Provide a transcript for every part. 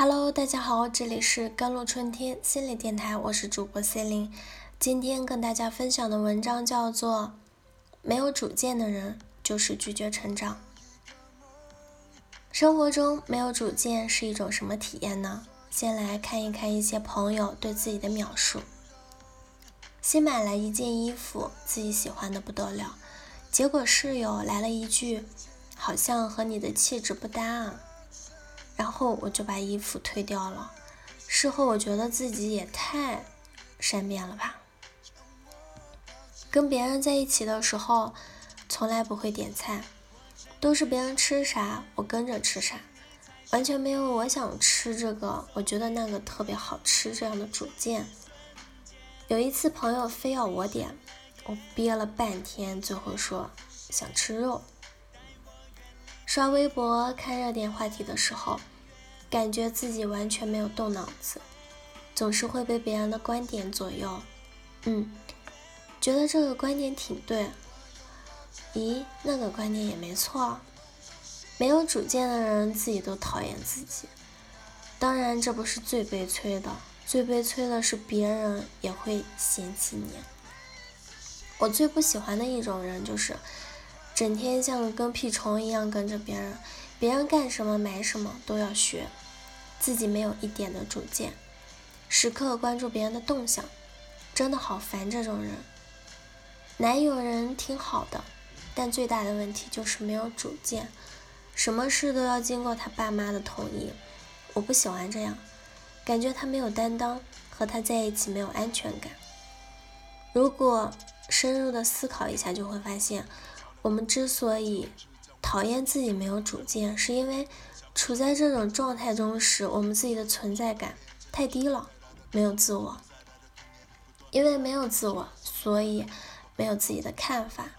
Hello，大家好，这里是甘露春天心理电台，我是主播 C 琳。今天跟大家分享的文章叫做《没有主见的人就是拒绝成长》。生活中没有主见是一种什么体验呢？先来看一看一些朋友对自己的描述。新买了一件衣服，自己喜欢的不得了，结果室友来了一句：“好像和你的气质不搭啊。”然后我就把衣服退掉了。事后我觉得自己也太善变了吧。跟别人在一起的时候，从来不会点菜，都是别人吃啥我跟着吃啥，完全没有我想吃这个，我觉得那个特别好吃这样的主见。有一次朋友非要我点，我憋了半天，最后说想吃肉。刷微博看热点话题的时候，感觉自己完全没有动脑子，总是会被别人的观点左右。嗯，觉得这个观点挺对，咦，那个观点也没错。没有主见的人自己都讨厌自己，当然这不是最悲催的，最悲催的是别人也会嫌弃你。我最不喜欢的一种人就是。整天像个跟屁虫一样跟着别人，别人干什么买什么都要学，自己没有一点的主见，时刻关注别人的动向，真的好烦这种人。男友人挺好的，但最大的问题就是没有主见，什么事都要经过他爸妈的同意，我不喜欢这样，感觉他没有担当，和他在一起没有安全感。如果深入的思考一下，就会发现。我们之所以讨厌自己没有主见，是因为处在这种状态中时，我们自己的存在感太低了，没有自我。因为没有自我，所以没有自己的看法。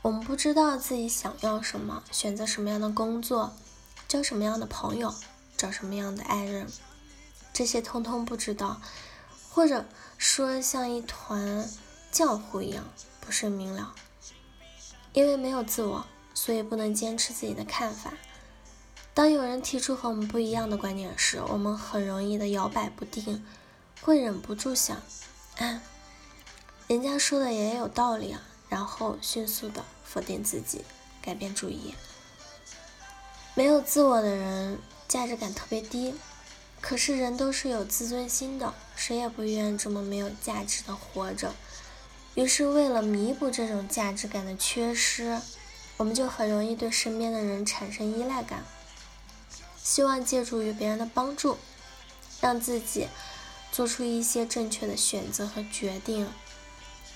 我们不知道自己想要什么，选择什么样的工作，交什么样的朋友，找什么样的爱人，这些通通不知道，或者说像一团浆糊一样，不是明了。因为没有自我，所以不能坚持自己的看法。当有人提出和我们不一样的观点时，我们很容易的摇摆不定，会忍不住想：啊，人家说的也有道理啊，然后迅速的否定自己，改变主意。没有自我的人，价值感特别低。可是人都是有自尊心的，谁也不愿这么没有价值的活着。于是，为了弥补这种价值感的缺失，我们就很容易对身边的人产生依赖感，希望借助于别人的帮助，让自己做出一些正确的选择和决定，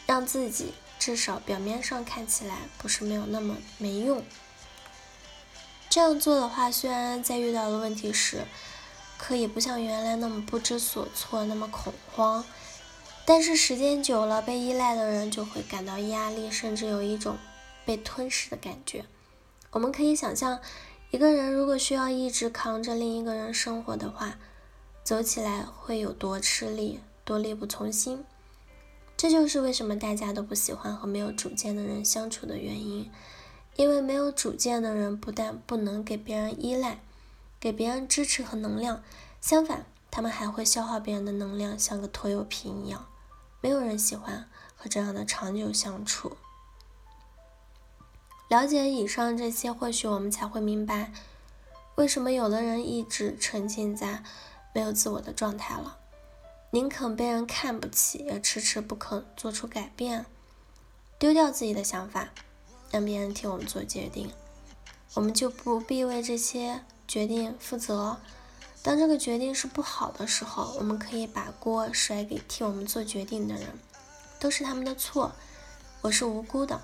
让自己至少表面上看起来不是没有那么没用。这样做的话，虽然在遇到的问题时，可以不像原来那么不知所措，那么恐慌。但是时间久了，被依赖的人就会感到压力，甚至有一种被吞噬的感觉。我们可以想象，一个人如果需要一直扛着另一个人生活的话，走起来会有多吃力，多力不从心。这就是为什么大家都不喜欢和没有主见的人相处的原因。因为没有主见的人不但不能给别人依赖，给别人支持和能量，相反，他们还会消耗别人的能量，像个拖油瓶一样。没有人喜欢和这样的长久相处。了解以上这些，或许我们才会明白，为什么有的人一直沉浸在没有自我的状态了，宁肯被人看不起，也迟迟不肯做出改变，丢掉自己的想法，让别人替我们做决定，我们就不必为这些决定负责。当这个决定是不好的时候，我们可以把锅甩给替我们做决定的人，都是他们的错，我是无辜的。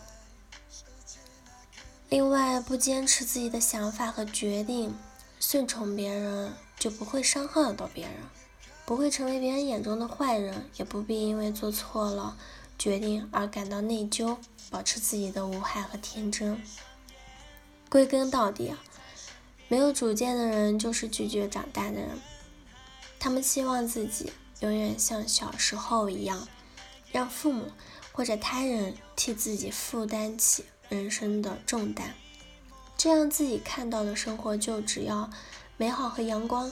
另外，不坚持自己的想法和决定，顺从别人，就不会伤害到别人，不会成为别人眼中的坏人，也不必因为做错了决定而感到内疚，保持自己的无害和天真。归根到底。没有主见的人就是拒绝长大的人，他们希望自己永远像小时候一样，让父母或者他人替自己负担起人生的重担，这样自己看到的生活就只要美好和阳光，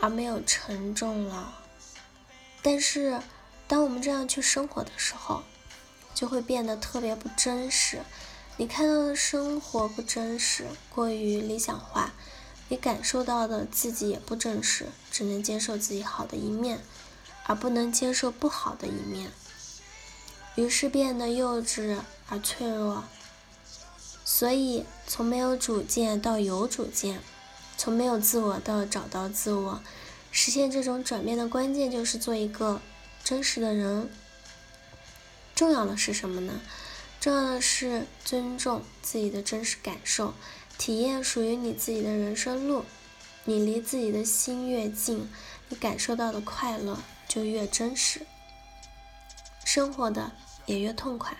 而没有沉重了。但是，当我们这样去生活的时候，就会变得特别不真实。你看到的生活不真实，过于理想化，你感受到的自己也不真实，只能接受自己好的一面，而不能接受不好的一面。于是变得幼稚而脆弱。所以，从没有主见到有主见，从没有自我到找到自我，实现这种转变的关键就是做一个真实的人。重要的是什么呢？重要的是尊重自己的真实感受，体验属于你自己的人生路。你离自己的心越近，你感受到的快乐就越真实，生活的也越痛快。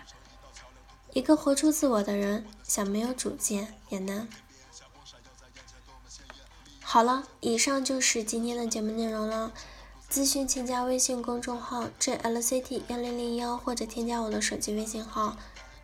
一个活出自我的人，想没有主见也难。好了，以上就是今天的节目内容了。咨询请加微信公众号 jlct 幺零零幺，或者添加我的手机微信号